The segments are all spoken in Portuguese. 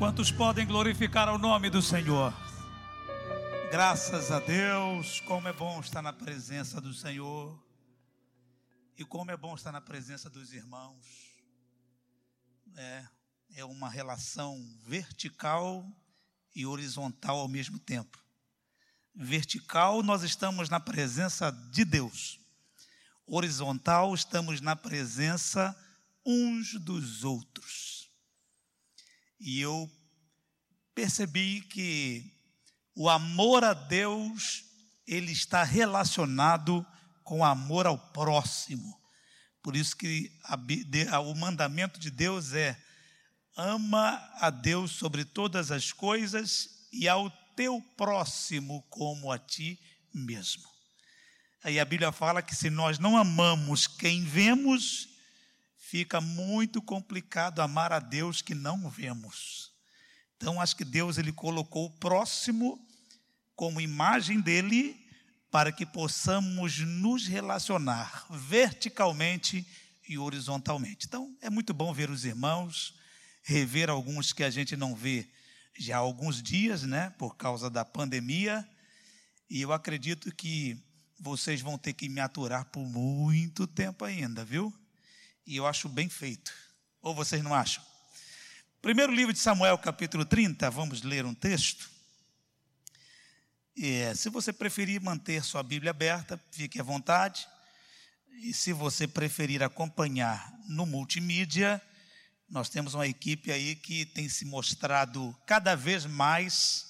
Quantos podem glorificar o nome do Senhor? Graças a Deus, como é bom estar na presença do Senhor. E como é bom estar na presença dos irmãos. É, é uma relação vertical e horizontal ao mesmo tempo. Vertical, nós estamos na presença de Deus. Horizontal, estamos na presença uns dos outros. E eu percebi que o amor a Deus, ele está relacionado com o amor ao próximo. Por isso que a, o mandamento de Deus é: ama a Deus sobre todas as coisas e ao teu próximo como a ti mesmo. Aí a Bíblia fala que se nós não amamos quem vemos, fica muito complicado amar a Deus que não vemos. Então acho que Deus ele colocou o próximo como imagem dele para que possamos nos relacionar verticalmente e horizontalmente. Então é muito bom ver os irmãos, rever alguns que a gente não vê já há alguns dias, né, por causa da pandemia, e eu acredito que vocês vão ter que me aturar por muito tempo ainda, viu? E eu acho bem feito. Ou vocês não acham? Primeiro livro de Samuel, capítulo 30, vamos ler um texto. É, se você preferir manter sua Bíblia aberta, fique à vontade. E se você preferir acompanhar no multimídia, nós temos uma equipe aí que tem se mostrado cada vez mais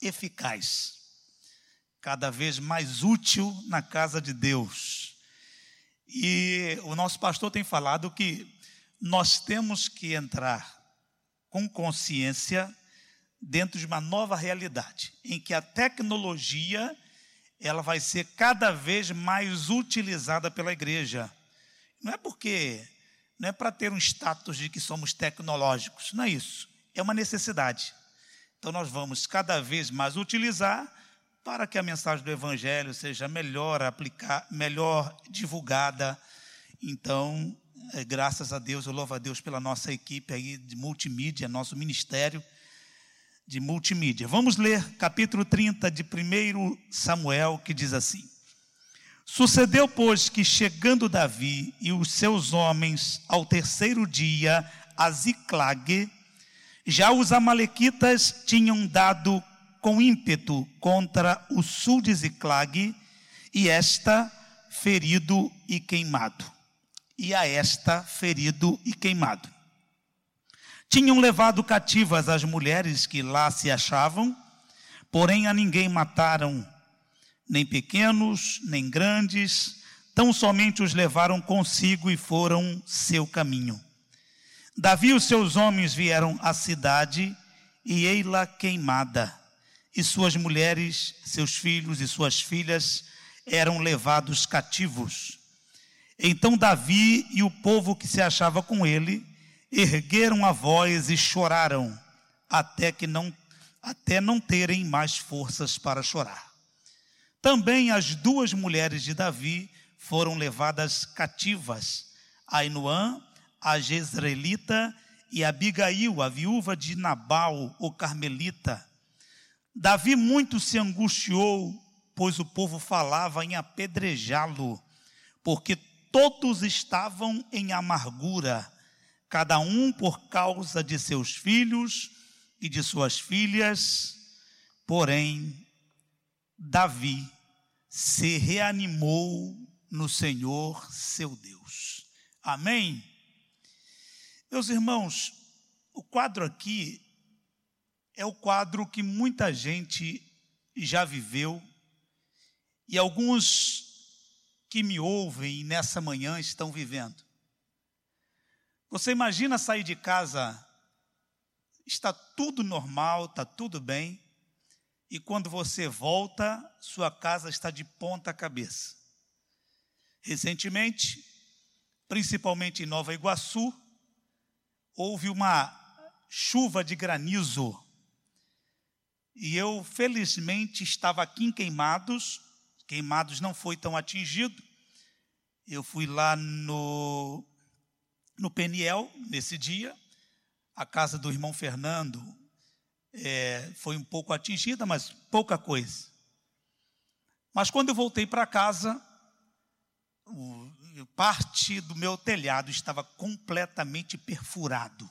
eficaz, cada vez mais útil na casa de Deus. E o nosso pastor tem falado que nós temos que entrar com consciência dentro de uma nova realidade, em que a tecnologia ela vai ser cada vez mais utilizada pela igreja. Não é porque não é para ter um status de que somos tecnológicos, não é isso. É uma necessidade. Então nós vamos cada vez mais utilizar para que a mensagem do Evangelho seja melhor aplicada, melhor divulgada. Então, é, graças a Deus, eu louvo a Deus pela nossa equipe aí de multimídia, nosso ministério de multimídia. Vamos ler capítulo 30 de 1 Samuel, que diz assim: Sucedeu, pois, que chegando Davi e os seus homens ao terceiro dia a Ziclag, já os amalequitas tinham dado com ímpeto contra o sul de Ziclag, e esta ferido e queimado. E a esta ferido e queimado. Tinham levado cativas as mulheres que lá se achavam, porém a ninguém mataram, nem pequenos, nem grandes, tão somente os levaram consigo e foram seu caminho. Davi e os seus homens vieram à cidade e ei-la queimada e suas mulheres, seus filhos e suas filhas eram levados cativos. Então Davi e o povo que se achava com ele ergueram a voz e choraram, até que não até não terem mais forças para chorar. Também as duas mulheres de Davi foram levadas cativas, Ainoã, a Jezreelita, e Abigail, a viúva de Nabal, o Carmelita. Davi muito se angustiou, pois o povo falava em apedrejá-lo, porque todos estavam em amargura, cada um por causa de seus filhos e de suas filhas. Porém, Davi se reanimou no Senhor seu Deus. Amém? Meus irmãos, o quadro aqui é o quadro que muita gente já viveu e alguns que me ouvem nessa manhã estão vivendo. Você imagina sair de casa, está tudo normal, está tudo bem, e quando você volta, sua casa está de ponta cabeça. Recentemente, principalmente em Nova Iguaçu, houve uma chuva de granizo e eu, felizmente, estava aqui em Queimados. Queimados não foi tão atingido. Eu fui lá no, no Peniel, nesse dia. A casa do irmão Fernando é, foi um pouco atingida, mas pouca coisa. Mas quando eu voltei para casa, parte do meu telhado estava completamente perfurado.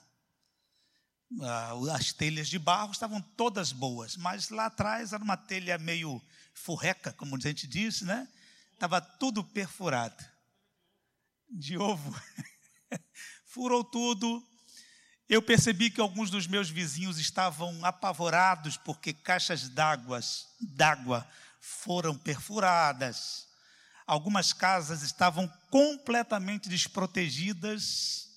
As telhas de barro estavam todas boas, mas lá atrás era uma telha meio furreca, como a gente diz, né? Estava tudo perfurado. De ovo. Furou tudo. Eu percebi que alguns dos meus vizinhos estavam apavorados porque caixas d'água foram perfuradas. Algumas casas estavam completamente desprotegidas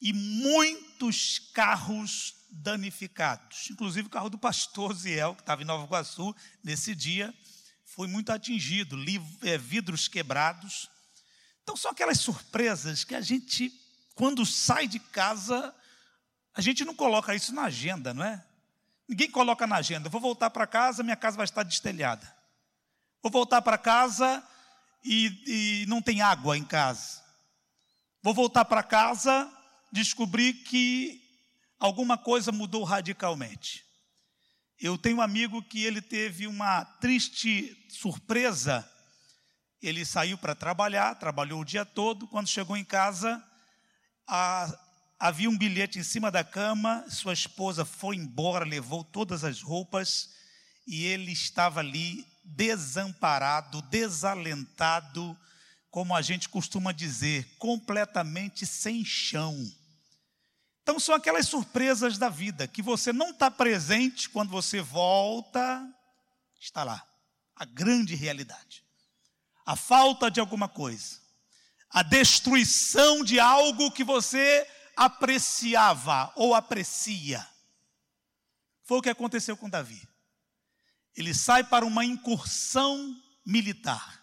e muitos carros danificados. Inclusive o carro do pastor Ziel, que estava em Nova Iguaçu nesse dia, foi muito atingido, é, vidros quebrados. Então são aquelas surpresas que a gente, quando sai de casa, a gente não coloca isso na agenda, não é? Ninguém coloca na agenda. Vou voltar para casa, minha casa vai estar destelhada. Vou voltar para casa e, e não tem água em casa. Vou voltar para casa, descobrir que alguma coisa mudou radicalmente. Eu tenho um amigo que ele teve uma triste surpresa. Ele saiu para trabalhar, trabalhou o dia todo. Quando chegou em casa, a, havia um bilhete em cima da cama. Sua esposa foi embora, levou todas as roupas e ele estava ali desamparado, desalentado, como a gente costuma dizer, completamente sem chão. Então são aquelas surpresas da vida que você não está presente quando você volta, está lá. A grande realidade. A falta de alguma coisa. A destruição de algo que você apreciava ou aprecia. Foi o que aconteceu com Davi. Ele sai para uma incursão militar.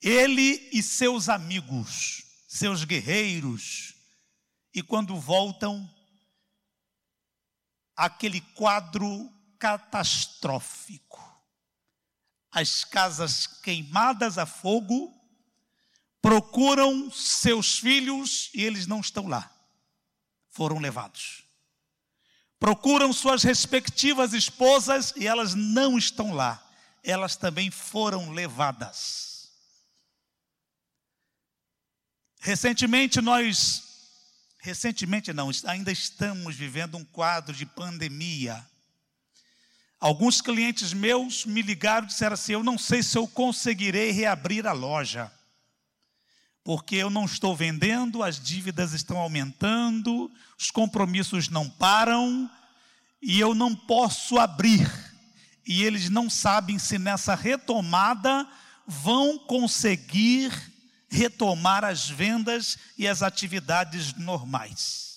Ele e seus amigos, seus guerreiros, e quando voltam, aquele quadro catastrófico. As casas queimadas a fogo, procuram seus filhos e eles não estão lá. Foram levados. Procuram suas respectivas esposas e elas não estão lá. Elas também foram levadas. Recentemente nós Recentemente, não, ainda estamos vivendo um quadro de pandemia. Alguns clientes meus me ligaram e disseram assim: Eu não sei se eu conseguirei reabrir a loja, porque eu não estou vendendo, as dívidas estão aumentando, os compromissos não param e eu não posso abrir. E eles não sabem se nessa retomada vão conseguir retomar as vendas e as atividades normais.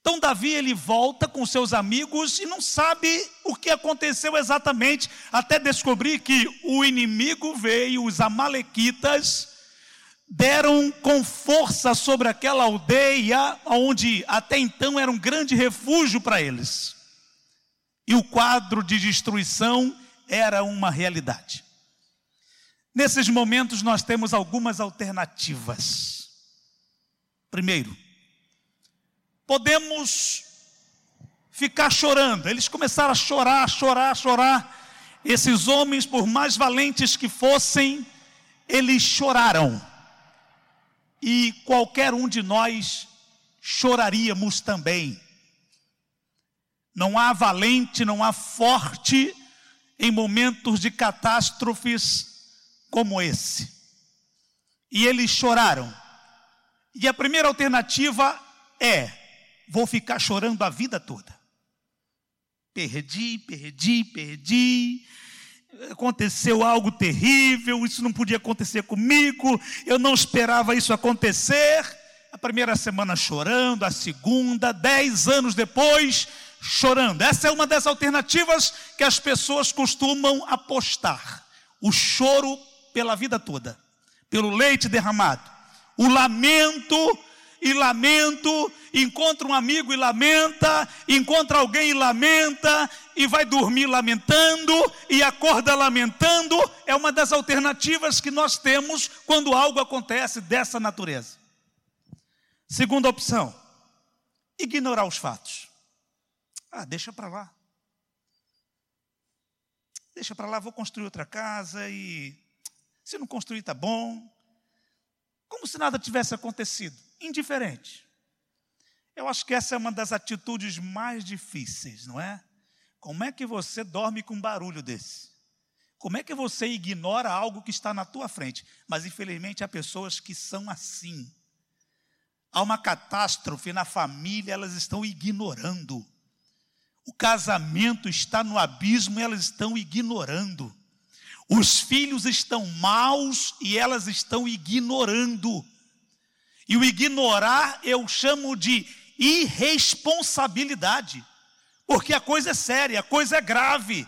Então Davi ele volta com seus amigos e não sabe o que aconteceu exatamente, até descobrir que o inimigo veio, os amalequitas deram com força sobre aquela aldeia onde até então era um grande refúgio para eles. E o quadro de destruição era uma realidade. Nesses momentos nós temos algumas alternativas. Primeiro, podemos ficar chorando. Eles começaram a chorar, chorar, chorar. Esses homens, por mais valentes que fossem, eles choraram. E qualquer um de nós choraríamos também. Não há valente, não há forte em momentos de catástrofes como esse. E eles choraram. E a primeira alternativa é: vou ficar chorando a vida toda. Perdi, perdi, perdi. Aconteceu algo terrível, isso não podia acontecer comigo, eu não esperava isso acontecer. A primeira semana chorando, a segunda, dez anos depois, chorando. Essa é uma das alternativas que as pessoas costumam apostar. O choro pela vida toda, pelo leite derramado. O lamento e lamento, encontra um amigo e lamenta, encontra alguém e lamenta, e vai dormir lamentando, e acorda lamentando, é uma das alternativas que nós temos quando algo acontece dessa natureza. Segunda opção, ignorar os fatos. Ah, deixa para lá. Deixa para lá, vou construir outra casa e se não construir tá bom. Como se nada tivesse acontecido, indiferente. Eu acho que essa é uma das atitudes mais difíceis, não é? Como é que você dorme com um barulho desse? Como é que você ignora algo que está na tua frente? Mas infelizmente há pessoas que são assim. Há uma catástrofe na família, elas estão ignorando. O casamento está no abismo elas estão ignorando. Os filhos estão maus e elas estão ignorando. E o ignorar eu chamo de irresponsabilidade, porque a coisa é séria, a coisa é grave.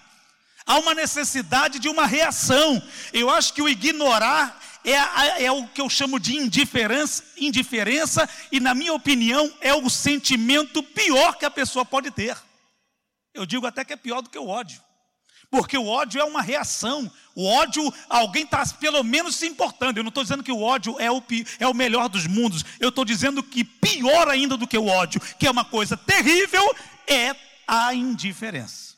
Há uma necessidade de uma reação. Eu acho que o ignorar é, é, o que eu chamo de indiferença, indiferença, e na minha opinião é o sentimento pior que a pessoa pode ter. Eu digo até que é pior do que o ódio. Porque o ódio é uma reação. O ódio, alguém está pelo menos se importando. Eu não estou dizendo que o ódio é o, é o melhor dos mundos. Eu estou dizendo que pior ainda do que o ódio, que é uma coisa terrível, é a indiferença.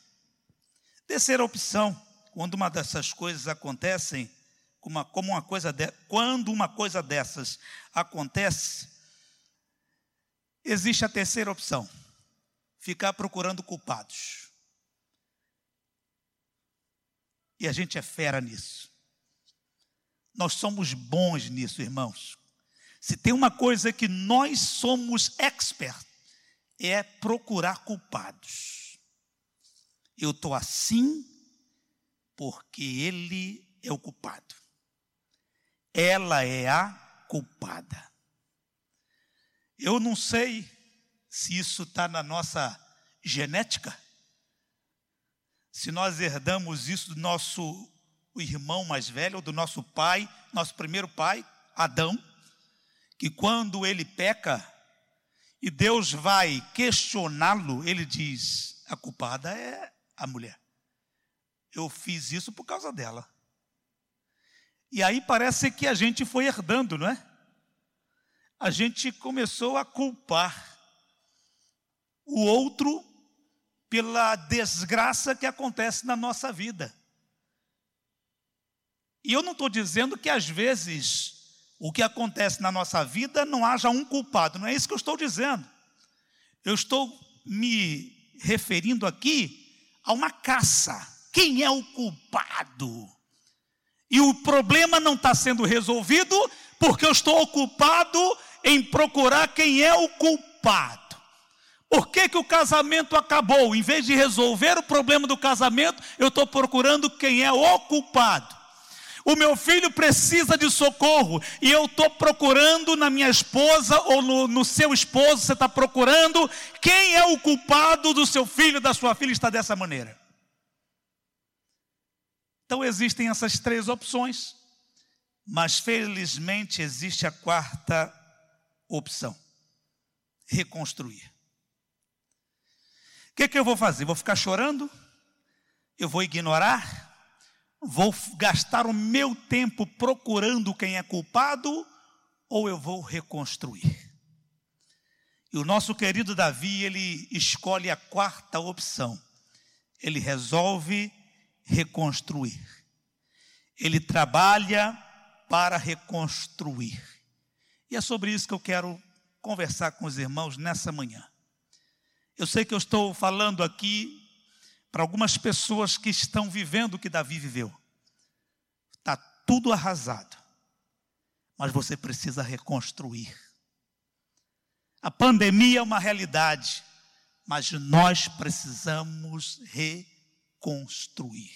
Terceira opção, quando uma dessas coisas acontecem, uma, como uma coisa de, quando uma coisa dessas acontece, existe a terceira opção ficar procurando culpados. E a gente é fera nisso. Nós somos bons nisso, irmãos. Se tem uma coisa que nós somos expert, é procurar culpados. Eu estou assim porque ele é o culpado. Ela é a culpada. Eu não sei se isso está na nossa genética, se nós herdamos isso do nosso irmão mais velho, ou do nosso pai, nosso primeiro pai, Adão, que quando ele peca e Deus vai questioná-lo, ele diz: a culpada é a mulher. Eu fiz isso por causa dela. E aí parece que a gente foi herdando, não é? A gente começou a culpar o outro pela desgraça que acontece na nossa vida. E eu não estou dizendo que às vezes o que acontece na nossa vida não haja um culpado, não é isso que eu estou dizendo. Eu estou me referindo aqui a uma caça. Quem é o culpado? E o problema não está sendo resolvido porque eu estou ocupado em procurar quem é o culpado. Por que, que o casamento acabou? Em vez de resolver o problema do casamento, eu estou procurando quem é o culpado. O meu filho precisa de socorro e eu estou procurando na minha esposa ou no, no seu esposo, você está procurando quem é o culpado do seu filho, da sua filha está dessa maneira. Então existem essas três opções, mas felizmente existe a quarta opção: reconstruir. O que, que eu vou fazer? Vou ficar chorando? Eu vou ignorar? Vou gastar o meu tempo procurando quem é culpado? Ou eu vou reconstruir? E o nosso querido Davi, ele escolhe a quarta opção. Ele resolve reconstruir. Ele trabalha para reconstruir. E é sobre isso que eu quero conversar com os irmãos nessa manhã. Eu sei que eu estou falando aqui para algumas pessoas que estão vivendo o que Davi viveu. Está tudo arrasado, mas você precisa reconstruir. A pandemia é uma realidade, mas nós precisamos reconstruir.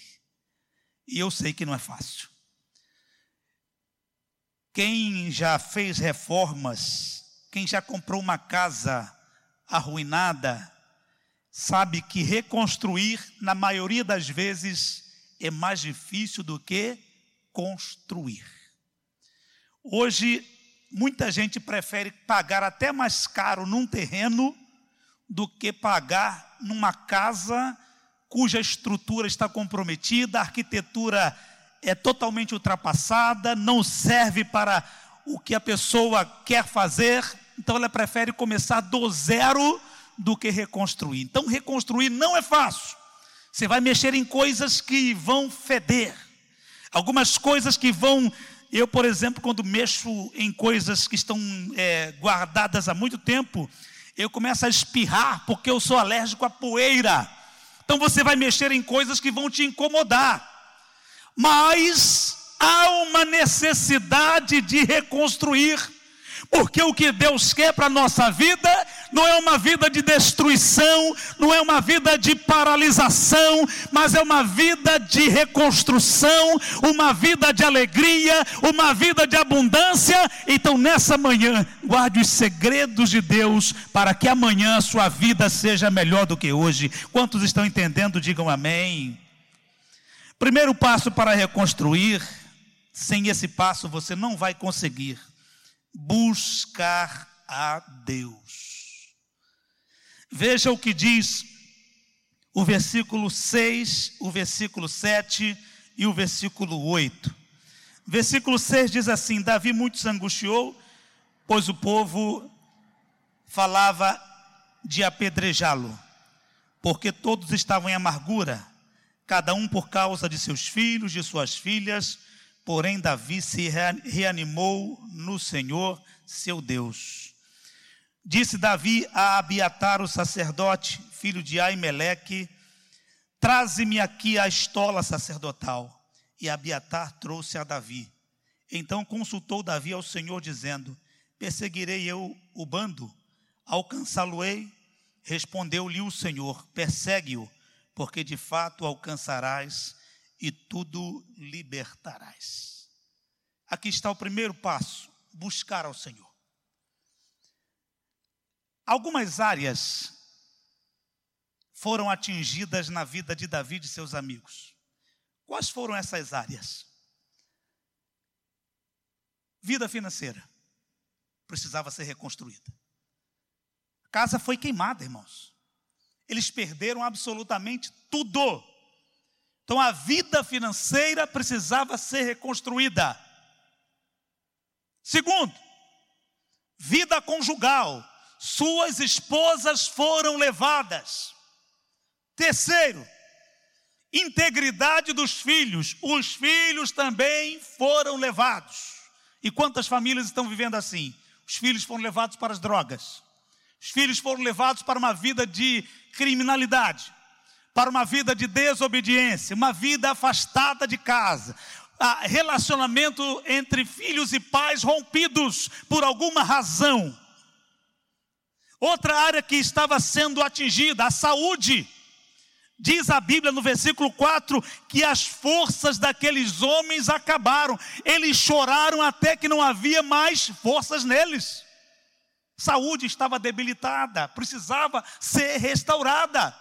E eu sei que não é fácil. Quem já fez reformas, quem já comprou uma casa arruinada, sabe que reconstruir, na maioria das vezes, é mais difícil do que construir. Hoje, muita gente prefere pagar até mais caro num terreno do que pagar numa casa cuja estrutura está comprometida, a arquitetura é totalmente ultrapassada, não serve para o que a pessoa quer fazer, então ela prefere começar do zero do que reconstruir. Então, reconstruir não é fácil. Você vai mexer em coisas que vão feder, algumas coisas que vão. Eu, por exemplo, quando mexo em coisas que estão é, guardadas há muito tempo, eu começo a espirrar porque eu sou alérgico à poeira. Então você vai mexer em coisas que vão te incomodar. Mas há uma necessidade de reconstruir. Porque o que Deus quer para a nossa vida não é uma vida de destruição, não é uma vida de paralisação, mas é uma vida de reconstrução, uma vida de alegria, uma vida de abundância. Então, nessa manhã, guarde os segredos de Deus para que amanhã a sua vida seja melhor do que hoje. Quantos estão entendendo? Digam amém. Primeiro passo para reconstruir, sem esse passo você não vai conseguir buscar a Deus. Veja o que diz o versículo 6, o versículo 7 e o versículo 8. Versículo 6 diz assim: Davi muito se angustiou, pois o povo falava de apedrejá-lo, porque todos estavam em amargura, cada um por causa de seus filhos, de suas filhas, porém Davi se reanimou no Senhor, seu Deus. Disse Davi a Abiatar, o sacerdote, filho de Aimeleque: Traze-me aqui a estola sacerdotal. E Abiatar trouxe a Davi. Então consultou Davi ao Senhor, dizendo: Perseguirei eu o bando? Alcançá-lo-ei? Respondeu-lhe o Senhor: Persegue-o, porque de fato alcançarás e tudo libertarás. Aqui está o primeiro passo: buscar ao Senhor. Algumas áreas foram atingidas na vida de Davi e seus amigos. Quais foram essas áreas? Vida financeira precisava ser reconstruída. A casa foi queimada, irmãos. Eles perderam absolutamente tudo. Então a vida financeira precisava ser reconstruída. Segundo, vida conjugal suas esposas foram levadas. Terceiro, integridade dos filhos, os filhos também foram levados. E quantas famílias estão vivendo assim? Os filhos foram levados para as drogas, os filhos foram levados para uma vida de criminalidade, para uma vida de desobediência, uma vida afastada de casa, relacionamento entre filhos e pais rompidos por alguma razão. Outra área que estava sendo atingida, a saúde. Diz a Bíblia no versículo 4 que as forças daqueles homens acabaram. Eles choraram até que não havia mais forças neles. Saúde estava debilitada, precisava ser restaurada.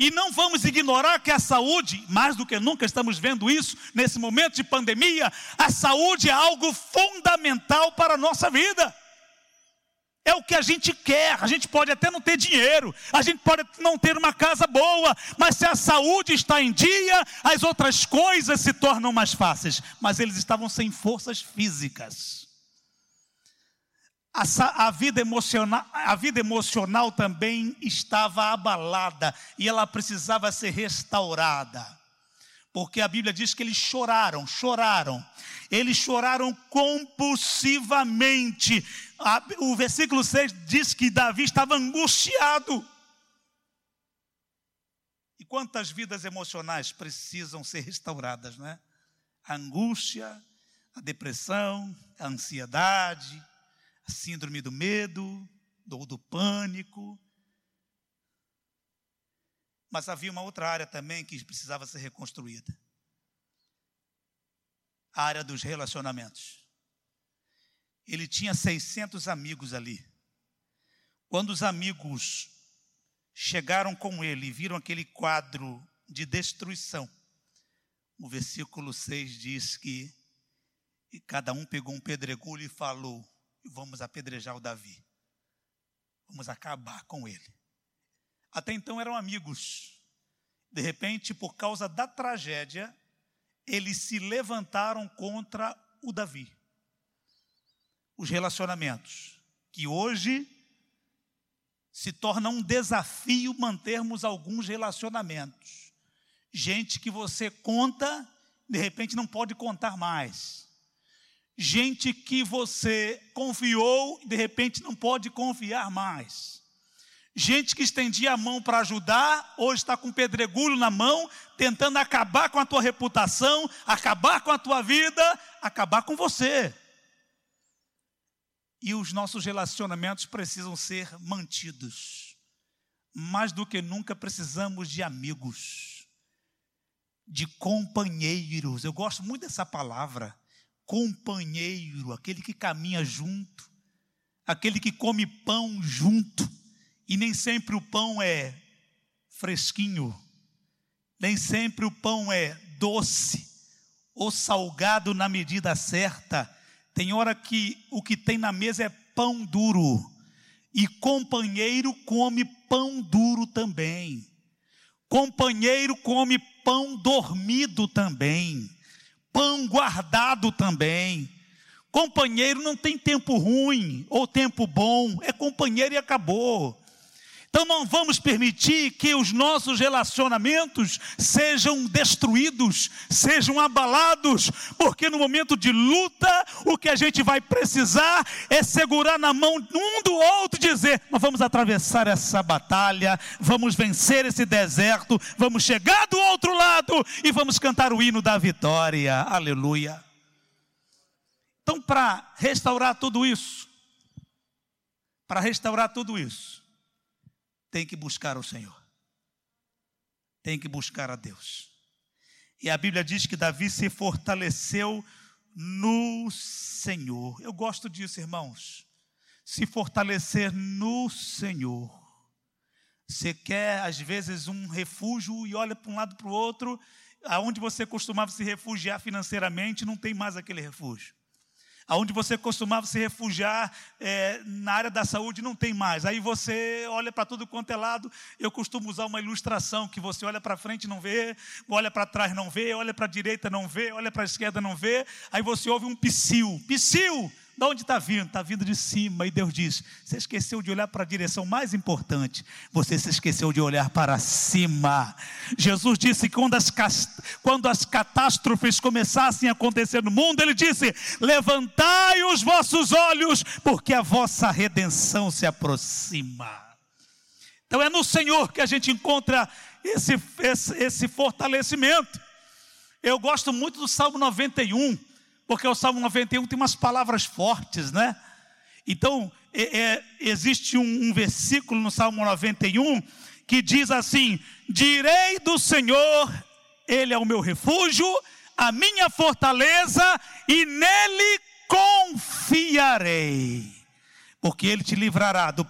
E não vamos ignorar que a saúde, mais do que nunca estamos vendo isso nesse momento de pandemia, a saúde é algo fundamental para a nossa vida. É o que a gente quer. A gente pode até não ter dinheiro, a gente pode não ter uma casa boa, mas se a saúde está em dia, as outras coisas se tornam mais fáceis. Mas eles estavam sem forças físicas. A, a, vida emocional, a vida emocional também estava abalada e ela precisava ser restaurada. Porque a Bíblia diz que eles choraram, choraram. Eles choraram compulsivamente o versículo 6 diz que Davi estava angustiado. E quantas vidas emocionais precisam ser restauradas, não é? A angústia, a depressão, a ansiedade, a síndrome do medo, do, do pânico. Mas havia uma outra área também que precisava ser reconstruída a área dos relacionamentos. Ele tinha 600 amigos ali. Quando os amigos chegaram com ele e viram aquele quadro de destruição, o versículo 6 diz que e cada um pegou um pedregulho e falou: Vamos apedrejar o Davi. Vamos acabar com ele. Até então eram amigos. De repente, por causa da tragédia, eles se levantaram contra o Davi os relacionamentos que hoje se torna um desafio mantermos alguns relacionamentos. Gente que você conta, de repente não pode contar mais. Gente que você confiou, de repente não pode confiar mais. Gente que estendia a mão para ajudar, hoje está com pedregulho na mão, tentando acabar com a tua reputação, acabar com a tua vida, acabar com você. E os nossos relacionamentos precisam ser mantidos. Mais do que nunca precisamos de amigos, de companheiros. Eu gosto muito dessa palavra, companheiro, aquele que caminha junto, aquele que come pão junto. E nem sempre o pão é fresquinho, nem sempre o pão é doce ou salgado na medida certa tem hora que o que tem na mesa é pão duro, e companheiro come pão duro também. Companheiro come pão dormido também, pão guardado também. Companheiro não tem tempo ruim ou tempo bom, é companheiro e acabou. Então não vamos permitir que os nossos relacionamentos sejam destruídos, sejam abalados, porque no momento de luta, o que a gente vai precisar é segurar na mão um do outro e dizer: Nós vamos atravessar essa batalha, vamos vencer esse deserto, vamos chegar do outro lado e vamos cantar o hino da vitória. Aleluia. Então, para restaurar tudo isso, para restaurar tudo isso, tem que buscar o Senhor. Tem que buscar a Deus. E a Bíblia diz que Davi se fortaleceu no Senhor. Eu gosto disso, irmãos. Se fortalecer no Senhor. Você quer, às vezes, um refúgio e olha para um lado para o outro, aonde você costumava se refugiar financeiramente, não tem mais aquele refúgio aonde você costumava se refugiar é, na área da saúde, não tem mais. Aí você olha para tudo quanto é lado. Eu costumo usar uma ilustração que você olha para frente não vê, olha para trás não vê, olha para a direita não vê, olha para a esquerda não vê. Aí você ouve um psiu, psiu. De onde está vindo? Está vindo de cima. E Deus diz: Você esqueceu de olhar para a direção mais importante. Você se esqueceu de olhar para cima. Jesus disse que quando as, quando as catástrofes começassem a acontecer no mundo, Ele disse: Levantai os vossos olhos, porque a vossa redenção se aproxima. Então é no Senhor que a gente encontra esse, esse, esse fortalecimento. Eu gosto muito do Salmo 91 porque o Salmo 91 tem umas palavras fortes, né? Então, é, é, existe um, um versículo no Salmo 91 que diz assim: Direi do Senhor, Ele é o meu refúgio, a minha fortaleza, e nele confiarei, porque Ele te livrará do,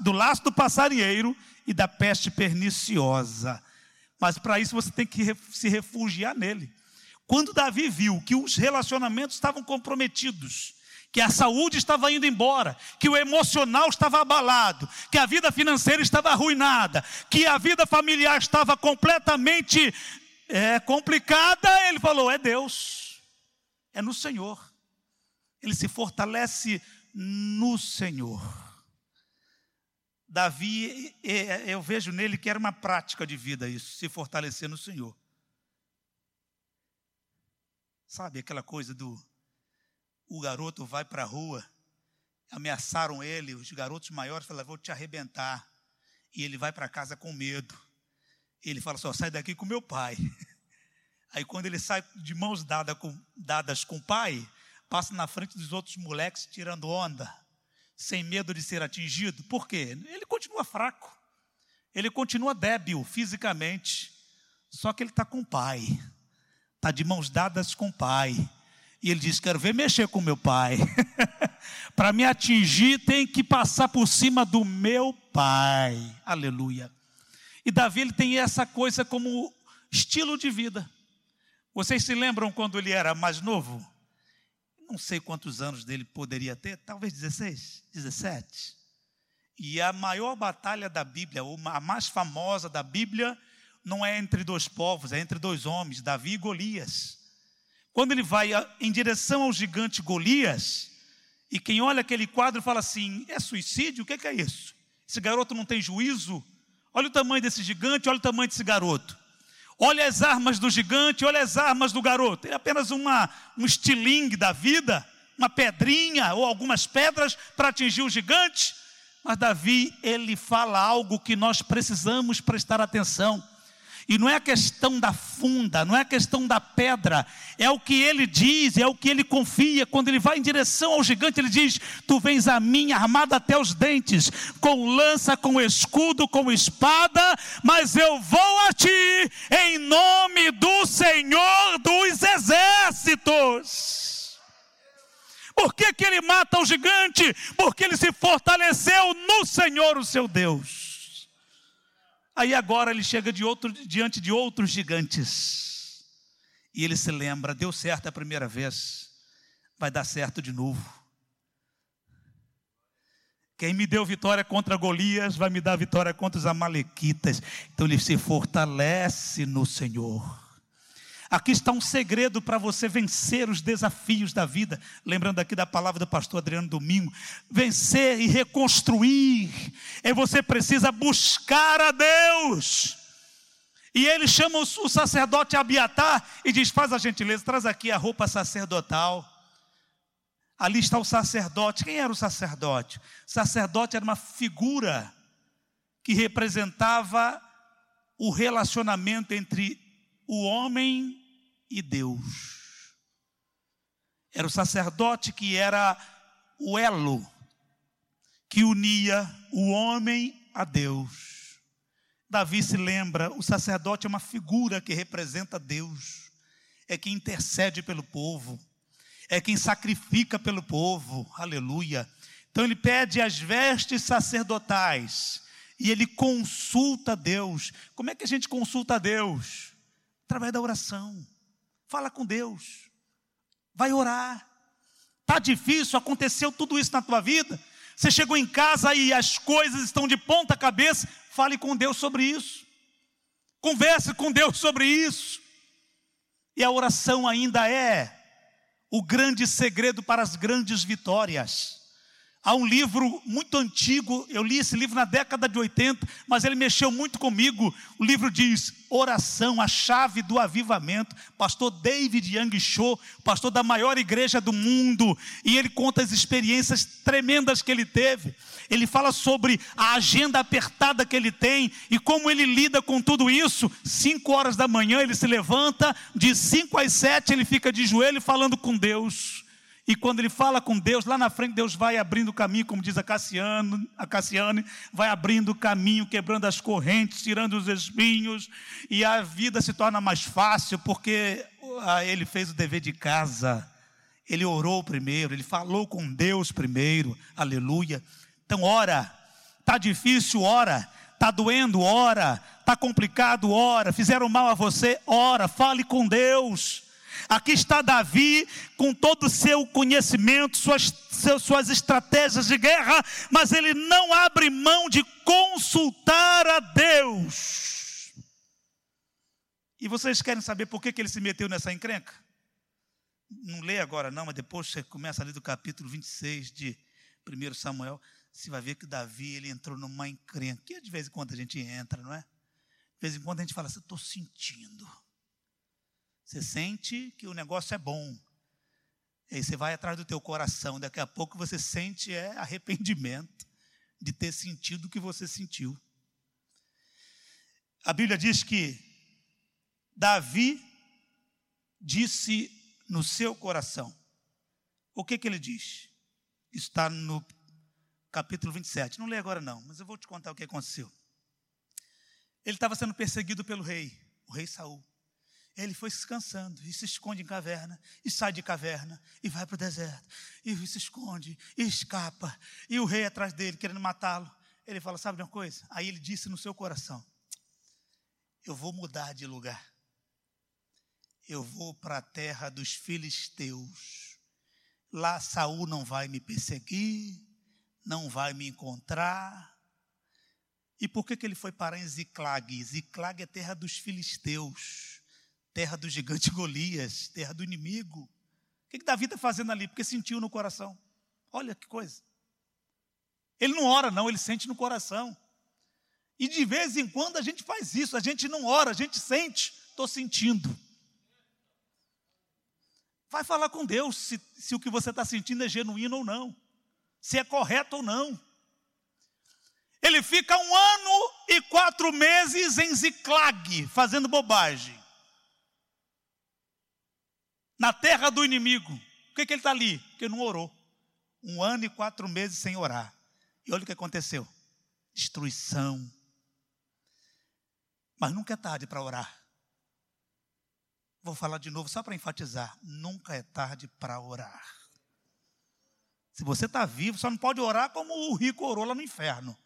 do laço do passarinheiro e da peste perniciosa. Mas para isso você tem que se refugiar nele. Quando Davi viu que os relacionamentos estavam comprometidos, que a saúde estava indo embora, que o emocional estava abalado, que a vida financeira estava arruinada, que a vida familiar estava completamente é, complicada, ele falou: é Deus, é no Senhor. Ele se fortalece no Senhor. Davi, eu vejo nele que era uma prática de vida isso, se fortalecer no Senhor. Sabe aquela coisa do o garoto vai para a rua, ameaçaram ele, os garotos maiores falaram, vou te arrebentar. E ele vai para casa com medo. Ele fala só, sai daqui com meu pai. Aí quando ele sai de mãos dadas com, dadas com o pai, passa na frente dos outros moleques tirando onda, sem medo de ser atingido. Por quê? Ele continua fraco. Ele continua débil fisicamente. Só que ele está com o pai está de mãos dadas com o pai. E ele diz: Quero ver mexer com meu pai. Para me atingir, tem que passar por cima do meu pai. Aleluia. E Davi ele tem essa coisa como estilo de vida. Vocês se lembram quando ele era mais novo? Não sei quantos anos dele poderia ter, talvez 16, 17. E a maior batalha da Bíblia, a mais famosa da Bíblia, não é entre dois povos, é entre dois homens, Davi e Golias. Quando ele vai em direção ao gigante Golias, e quem olha aquele quadro fala assim: é suicídio? O que é isso? Esse garoto não tem juízo? Olha o tamanho desse gigante, olha o tamanho desse garoto. Olha as armas do gigante, olha as armas do garoto. Ele é apenas uma, um estilingue da vida, uma pedrinha ou algumas pedras para atingir o gigante. Mas Davi, ele fala algo que nós precisamos prestar atenção. E não é a questão da funda, não é a questão da pedra, é o que ele diz, é o que ele confia. Quando ele vai em direção ao gigante, ele diz: Tu vens a mim armado até os dentes, com lança, com escudo, com espada, mas eu vou a ti em nome do Senhor dos exércitos. Por que, que ele mata o gigante? Porque ele se fortaleceu no Senhor, o seu Deus. Aí agora ele chega de outro, diante de outros gigantes. E ele se lembra: deu certo a primeira vez, vai dar certo de novo. Quem me deu vitória contra Golias vai me dar vitória contra os Amalequitas. Então ele se fortalece no Senhor. Aqui está um segredo para você vencer os desafios da vida. Lembrando aqui da palavra do pastor Adriano Domingo. Vencer e reconstruir. É você precisa buscar a Deus. E ele chama o sacerdote Abiatar e diz: Faz a gentileza, traz aqui a roupa sacerdotal. Ali está o sacerdote. Quem era o sacerdote? O sacerdote era uma figura que representava o relacionamento entre o homem e Deus. Era o sacerdote que era o elo que unia o homem a Deus. Davi se lembra, o sacerdote é uma figura que representa Deus, é quem intercede pelo povo, é quem sacrifica pelo povo, aleluia. Então ele pede as vestes sacerdotais e ele consulta Deus. Como é que a gente consulta Deus? Através da oração. Fala com Deus. Vai orar. Tá difícil, aconteceu tudo isso na tua vida. Você chegou em casa e as coisas estão de ponta cabeça. Fale com Deus sobre isso. Converse com Deus sobre isso. E a oração ainda é o grande segredo para as grandes vitórias. Há um livro muito antigo, eu li esse livro na década de 80, mas ele mexeu muito comigo. O livro diz: Oração, a chave do avivamento. Pastor David Young Cho, pastor da maior igreja do mundo, e ele conta as experiências tremendas que ele teve. Ele fala sobre a agenda apertada que ele tem e como ele lida com tudo isso. Cinco horas da manhã ele se levanta, de cinco às sete ele fica de joelho falando com Deus. E quando ele fala com Deus, lá na frente Deus vai abrindo o caminho, como diz a Cassiano, a Cassiane, vai abrindo o caminho, quebrando as correntes, tirando os espinhos, e a vida se torna mais fácil, porque ah, ele fez o dever de casa. Ele orou primeiro, ele falou com Deus primeiro. Aleluia. Então ora. Tá difícil, ora. Tá doendo, ora. Tá complicado, ora. Fizeram mal a você, ora. Fale com Deus. Aqui está Davi com todo o seu conhecimento, suas, suas estratégias de guerra, mas ele não abre mão de consultar a Deus. E vocês querem saber por que, que ele se meteu nessa encrenca? Não lê agora, não, mas depois você começa ali do capítulo 26 de 1 Samuel, você vai ver que Davi ele entrou numa encrenca, que de vez em quando a gente entra, não é? De vez em quando a gente fala assim, estou sentindo. Você sente que o negócio é bom. E aí você vai atrás do teu coração. Daqui a pouco você sente é, arrependimento de ter sentido o que você sentiu. A Bíblia diz que Davi disse no seu coração. O que, que ele diz? Está no capítulo 27. Não lê agora não, mas eu vou te contar o que aconteceu. Ele estava sendo perseguido pelo rei, o rei Saul. Ele foi se cansando e se esconde em caverna, e sai de caverna, e vai para o deserto, e se esconde, e escapa, e o rei atrás dele, querendo matá-lo. Ele fala: Sabe de uma coisa? Aí ele disse no seu coração: Eu vou mudar de lugar, eu vou para a terra dos filisteus. Lá Saul não vai me perseguir, não vai me encontrar. E por que, que ele foi parar em Ziclag? Ziclag é terra dos filisteus terra do gigante Golias, terra do inimigo. O que, que Davi está fazendo ali? Porque sentiu no coração. Olha que coisa. Ele não ora, não, ele sente no coração. E de vez em quando a gente faz isso, a gente não ora, a gente sente, estou sentindo. Vai falar com Deus se, se o que você está sentindo é genuíno ou não, se é correto ou não. Ele fica um ano e quatro meses em Ziclag, fazendo bobagem. Na terra do inimigo. Por que, que ele está ali? Porque não orou. Um ano e quatro meses sem orar. E olha o que aconteceu: destruição. Mas nunca é tarde para orar. Vou falar de novo só para enfatizar: nunca é tarde para orar. Se você está vivo, só não pode orar como o rico orou lá no inferno.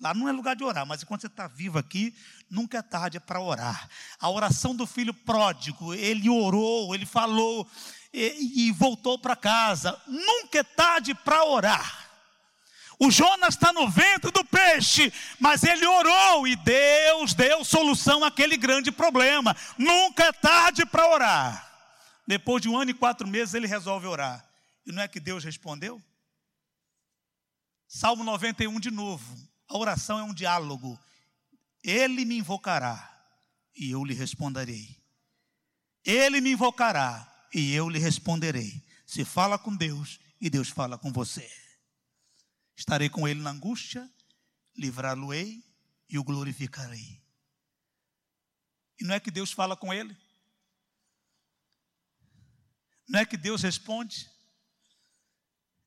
Lá não é lugar de orar, mas enquanto você está vivo aqui, nunca é tarde para orar. A oração do filho pródigo, ele orou, ele falou e, e voltou para casa. Nunca é tarde para orar. O Jonas está no ventre do peixe, mas ele orou e Deus deu solução àquele grande problema. Nunca é tarde para orar. Depois de um ano e quatro meses, ele resolve orar. E não é que Deus respondeu? Salmo 91 de novo. A oração é um diálogo. Ele me invocará e eu lhe responderei. Ele me invocará e eu lhe responderei. Se fala com Deus e Deus fala com você. Estarei com ele na angústia, livrá-lo-ei e o glorificarei. E não é que Deus fala com ele? Não é que Deus responde?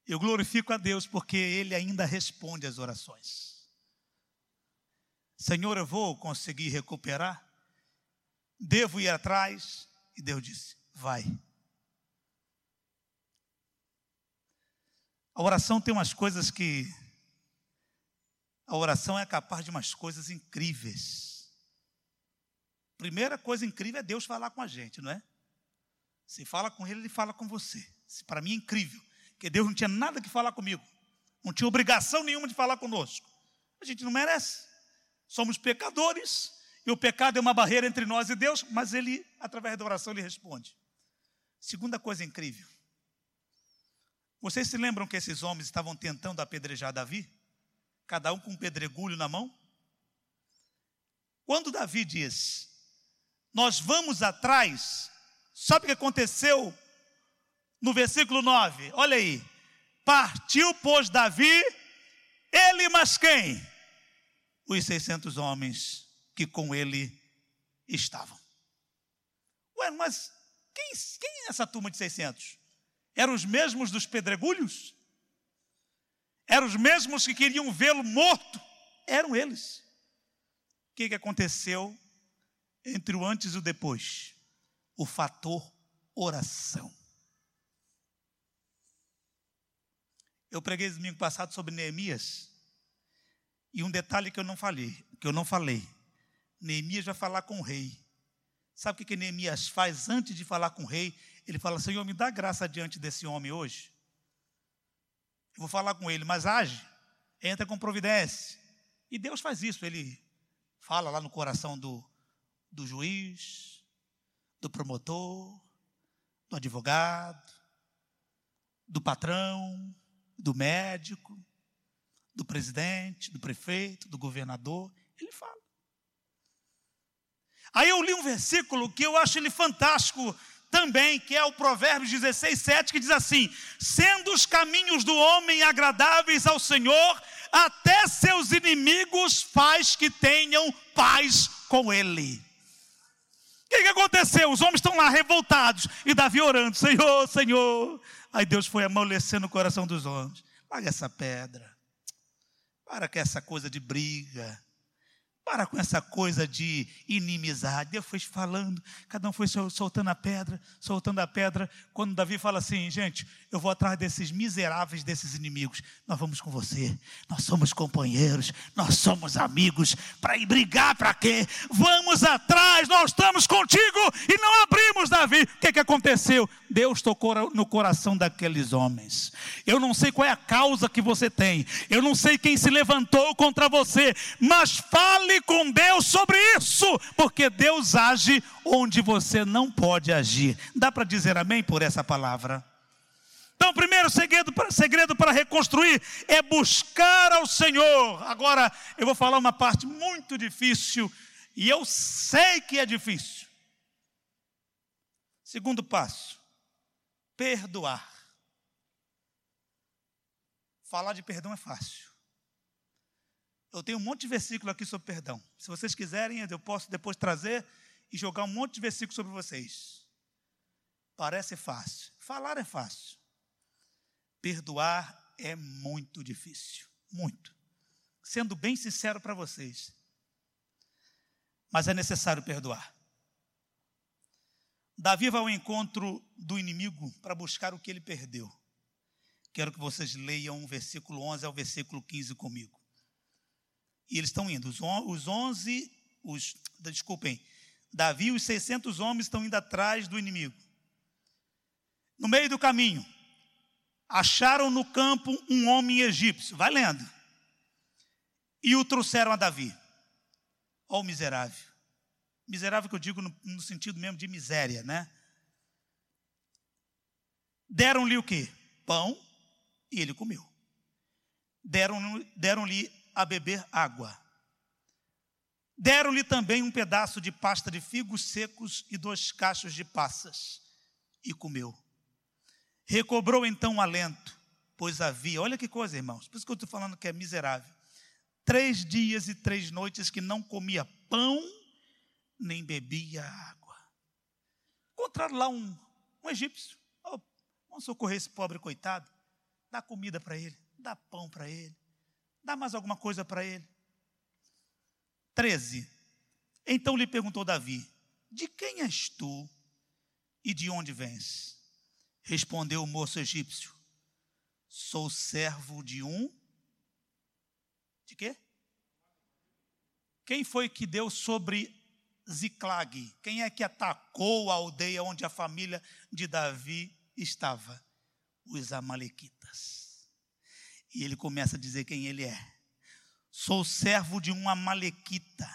Eu glorifico a Deus porque ele ainda responde às orações. Senhor, eu vou conseguir recuperar? Devo ir atrás? E Deus disse: Vai. A oração tem umas coisas que. A oração é capaz de umas coisas incríveis. Primeira coisa incrível é Deus falar com a gente, não é? Se fala com Ele, Ele fala com você. Para mim é incrível, porque Deus não tinha nada que falar comigo, não tinha obrigação nenhuma de falar conosco. A gente não merece. Somos pecadores e o pecado é uma barreira entre nós e Deus, mas ele, através da oração, ele responde. Segunda coisa incrível. Vocês se lembram que esses homens estavam tentando apedrejar Davi? Cada um com um pedregulho na mão? Quando Davi diz: Nós vamos atrás, sabe o que aconteceu no versículo 9? Olha aí. Partiu, pois, Davi, ele, mas quem? Os 600 homens que com ele estavam. Ué, mas quem, quem é essa turma de 600? Eram os mesmos dos pedregulhos? Eram os mesmos que queriam vê-lo morto? Eram eles. O que, que aconteceu entre o antes e o depois? O fator oração. Eu preguei domingo passado sobre Neemias. E um detalhe que eu não falei, que eu não falei. Neemias vai falar com o rei. Sabe o que, que Neemias faz antes de falar com o rei? Ele fala: Senhor, me dá graça diante desse homem hoje. Eu vou falar com ele, mas age, entra com providência. E Deus faz isso, ele fala lá no coração do, do juiz, do promotor, do advogado, do patrão, do médico do presidente, do prefeito, do governador. Ele fala. Aí eu li um versículo que eu acho ele fantástico também, que é o Provérbios 16, 7, que diz assim: Sendo os caminhos do homem agradáveis ao Senhor, até seus inimigos faz que tenham paz com ele. O que, que aconteceu? Os homens estão lá revoltados e Davi orando: Senhor, Senhor. Aí Deus foi amolecendo o coração dos homens. Paga essa pedra. Para com essa coisa de briga. Para com essa coisa de inimizade. Deus foi falando, cada um foi soltando a pedra, soltando a pedra. Quando Davi fala assim, gente, eu vou atrás desses miseráveis, desses inimigos. Nós vamos com você. Nós somos companheiros, nós somos amigos. Para ir brigar, para quê? Vamos atrás, nós estamos contigo e não abrimos, Davi. O que, que aconteceu? Deus tocou no coração daqueles homens. Eu não sei qual é a causa que você tem, eu não sei quem se levantou contra você, mas fale Fale com Deus sobre isso, porque Deus age onde você não pode agir. Dá para dizer amém por essa palavra? Então, primeiro segredo, segredo para reconstruir é buscar ao Senhor. Agora, eu vou falar uma parte muito difícil, e eu sei que é difícil. Segundo passo, perdoar. Falar de perdão é fácil. Eu tenho um monte de versículo aqui sobre perdão. Se vocês quiserem, eu posso depois trazer e jogar um monte de versículos sobre vocês. Parece fácil. Falar é fácil. Perdoar é muito difícil. Muito. Sendo bem sincero para vocês. Mas é necessário perdoar. Davi vai ao encontro do inimigo para buscar o que ele perdeu. Quero que vocês leiam o versículo 11 ao versículo 15 comigo. E eles estão indo, os 11, os, desculpem, Davi e os 600 homens estão indo atrás do inimigo. No meio do caminho, acharam no campo um homem egípcio, vai lendo, e o trouxeram a Davi. Ó oh, miserável. Miserável que eu digo no, no sentido mesmo de miséria, né? Deram-lhe o quê? Pão e ele comeu. Deram-lhe deram a beber água. Deram-lhe também um pedaço de pasta de figos secos e dois cachos de passas, e comeu. Recobrou então o alento, pois havia, olha que coisa, irmãos, por isso que eu estou falando que é miserável. Três dias e três noites que não comia pão nem bebia água. Encontraram lá um, um egípcio. Oh, vamos socorrer esse pobre coitado. Dá comida para ele, dá pão para ele, dá mais alguma coisa para ele. 13. Então lhe perguntou Davi: De quem és tu e de onde vens? Respondeu o moço egípcio: Sou servo de um. De quê? Quem foi que deu sobre Ziclag? Quem é que atacou a aldeia onde a família de Davi estava? Os Amalequitas. E ele começa a dizer quem ele é. Sou servo de um Amalequita.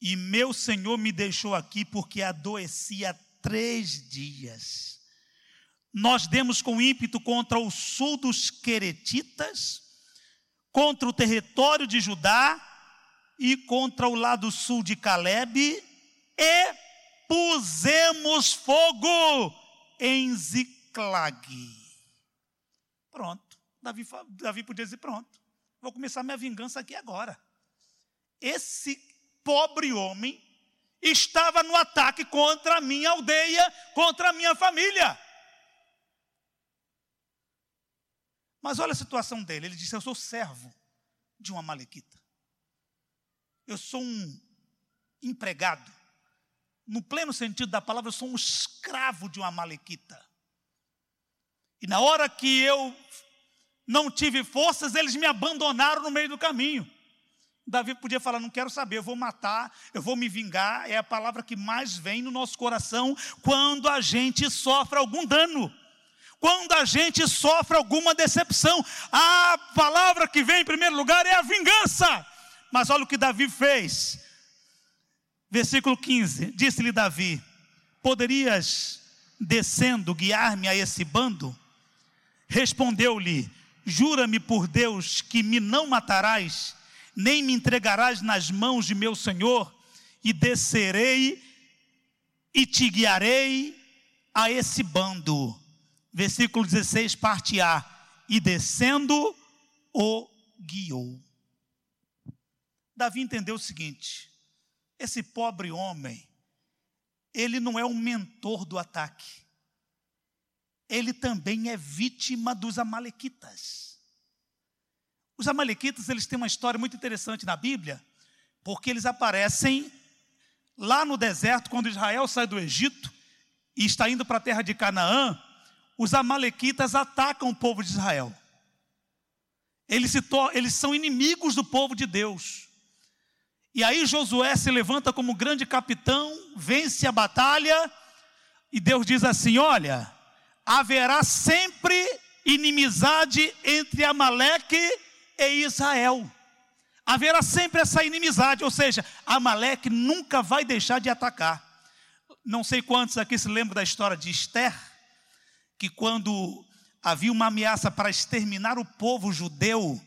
E meu senhor me deixou aqui porque adoeci há três dias. Nós demos com ímpeto contra o sul dos Queretitas, contra o território de Judá e contra o lado sul de Caleb e pusemos fogo em Ziclag. Pronto. Davi, Davi podia dizer: pronto, vou começar minha vingança aqui agora. Esse pobre homem estava no ataque contra a minha aldeia, contra a minha família. Mas olha a situação dele. Ele disse: Eu sou servo de uma malequita. Eu sou um empregado. No pleno sentido da palavra, eu sou um escravo de uma malequita. E na hora que eu não tive forças, eles me abandonaram no meio do caminho. Davi podia falar: Não quero saber, eu vou matar, eu vou me vingar. É a palavra que mais vem no nosso coração quando a gente sofre algum dano, quando a gente sofre alguma decepção. A palavra que vem em primeiro lugar é a vingança. Mas olha o que Davi fez. Versículo 15: Disse-lhe Davi: Poderias, descendo, guiar-me a esse bando? Respondeu-lhe: Jura-me por Deus que me não matarás, nem me entregarás nas mãos de meu senhor, e descerei e te guiarei a esse bando. Versículo 16, parte A. E descendo, o guiou. Davi entendeu o seguinte: esse pobre homem, ele não é o mentor do ataque, ele também é vítima dos Amalequitas. Os Amalequitas, eles têm uma história muito interessante na Bíblia, porque eles aparecem lá no deserto, quando Israel sai do Egito e está indo para a terra de Canaã, os Amalequitas atacam o povo de Israel. Eles, se eles são inimigos do povo de Deus. E aí Josué se levanta como grande capitão, vence a batalha, e Deus diz assim: Olha, haverá sempre inimizade entre Amaleque e Israel. Haverá sempre essa inimizade, ou seja, Amaleque nunca vai deixar de atacar. Não sei quantos aqui se lembram da história de Esther, que quando havia uma ameaça para exterminar o povo judeu,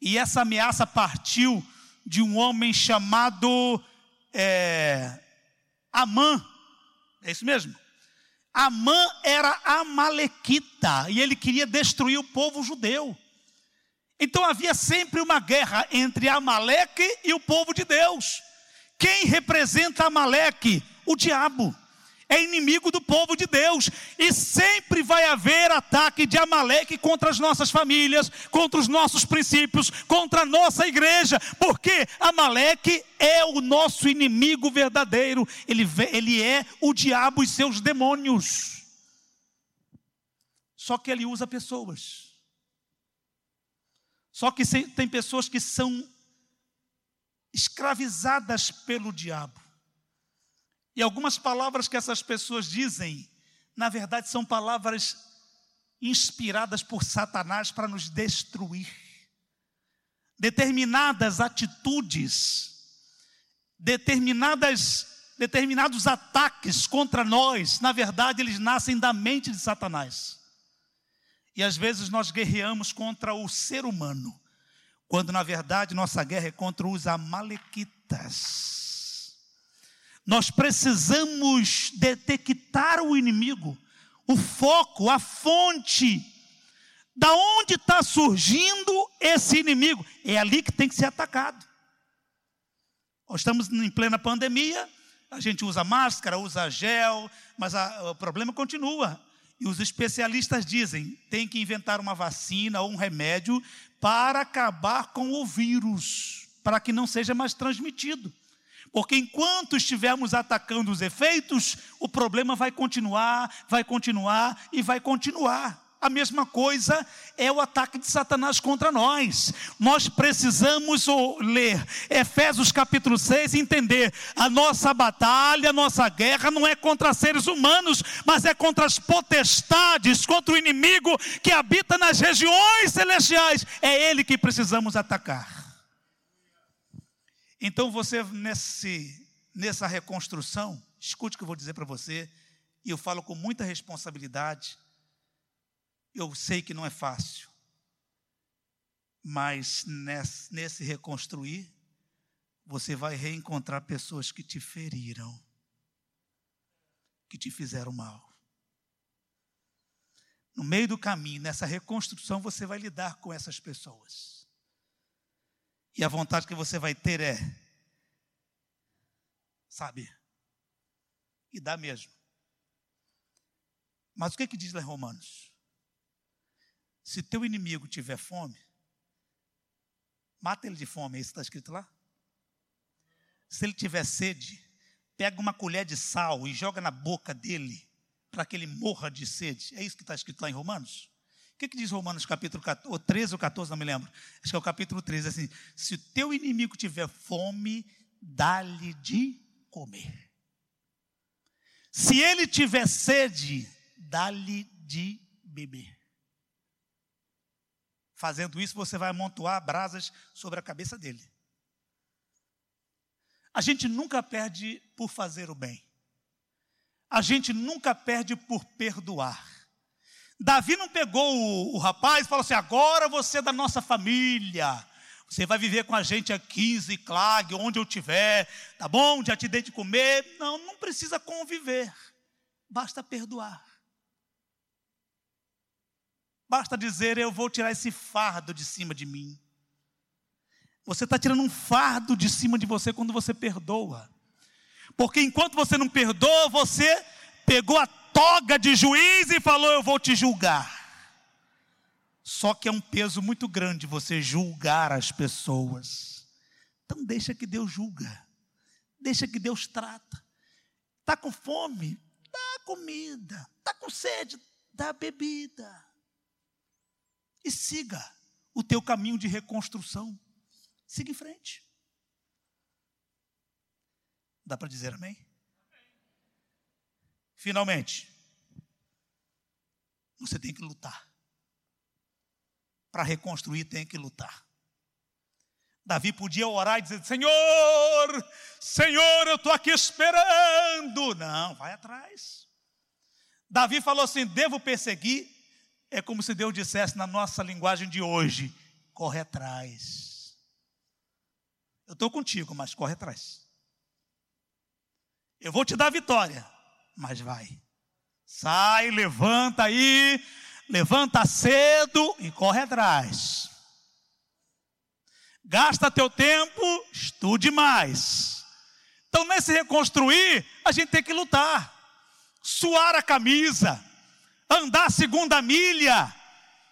e essa ameaça partiu de um homem chamado é, Amã. É isso mesmo? Amã era amalequita e ele queria destruir o povo judeu. Então havia sempre uma guerra entre Amaleque e o povo de Deus. Quem representa Amaleque? O diabo é inimigo do povo de Deus. E sempre vai haver ataque de Amaleque contra as nossas famílias, contra os nossos princípios, contra a nossa igreja. Porque Amaleque é o nosso inimigo verdadeiro. Ele, ele é o diabo e seus demônios. Só que ele usa pessoas. Só que tem pessoas que são escravizadas pelo diabo. E algumas palavras que essas pessoas dizem, na verdade, são palavras inspiradas por Satanás para nos destruir. Determinadas atitudes, determinadas, determinados ataques contra nós, na verdade, eles nascem da mente de Satanás. E às vezes nós guerreamos contra o ser humano, quando na verdade nossa guerra é contra os amalequitas. Nós precisamos detectar o inimigo, o foco, a fonte. Da onde está surgindo esse inimigo? É ali que tem que ser atacado. Nós estamos em plena pandemia, a gente usa máscara, usa gel, mas a, o problema continua. E os especialistas dizem: tem que inventar uma vacina ou um remédio para acabar com o vírus, para que não seja mais transmitido. Porque enquanto estivermos atacando os efeitos, o problema vai continuar, vai continuar e vai continuar. A mesma coisa é o ataque de Satanás contra nós. Nós precisamos ler Efésios capítulo 6 e entender: a nossa batalha, a nossa guerra não é contra seres humanos, mas é contra as potestades, contra o inimigo que habita nas regiões celestiais. É ele que precisamos atacar. Então você, nesse, nessa reconstrução, escute o que eu vou dizer para você, e eu falo com muita responsabilidade. Eu sei que não é fácil, mas nesse, nesse reconstruir, você vai reencontrar pessoas que te feriram, que te fizeram mal. No meio do caminho, nessa reconstrução, você vai lidar com essas pessoas. E a vontade que você vai ter é, sabe, e dá mesmo. Mas o que, que diz lá em Romanos? Se teu inimigo tiver fome, mata ele de fome, é isso que está escrito lá? Se ele tiver sede, pega uma colher de sal e joga na boca dele, para que ele morra de sede. É isso que está escrito lá em Romanos? Que, que diz Romanos capítulo 14, ou 13 ou 14, não me lembro. Acho que é o capítulo 13, assim. Se o teu inimigo tiver fome, dá-lhe de comer. Se ele tiver sede, dá-lhe de beber. Fazendo isso, você vai amontoar brasas sobre a cabeça dele. A gente nunca perde por fazer o bem. A gente nunca perde por perdoar. Davi não pegou o, o rapaz e falou assim: agora você é da nossa família. Você vai viver com a gente aqui em Ziclag, onde eu estiver, tá bom? Já te dei de comer. Não, não precisa conviver. Basta perdoar. Basta dizer: Eu vou tirar esse fardo de cima de mim. Você está tirando um fardo de cima de você quando você perdoa. Porque enquanto você não perdoa, você pegou a toga de juiz e falou: Eu vou te julgar. Só que é um peso muito grande você julgar as pessoas. Então deixa que Deus julga. Deixa que Deus trata. Está com fome? Dá comida. Está com sede? Dá bebida. E siga o teu caminho de reconstrução. Siga em frente. Dá para dizer amém? Finalmente, você tem que lutar. Para reconstruir, tem que lutar. Davi podia orar e dizer: Senhor, Senhor, eu estou aqui esperando. Não, vai atrás. Davi falou assim: devo perseguir. É como se Deus dissesse na nossa linguagem de hoje: corre atrás. Eu estou contigo, mas corre atrás. Eu vou te dar vitória, mas vai. Sai, levanta aí, levanta cedo e corre atrás. Gasta teu tempo, estude mais. Então, nesse reconstruir, a gente tem que lutar, suar a camisa, andar segunda milha,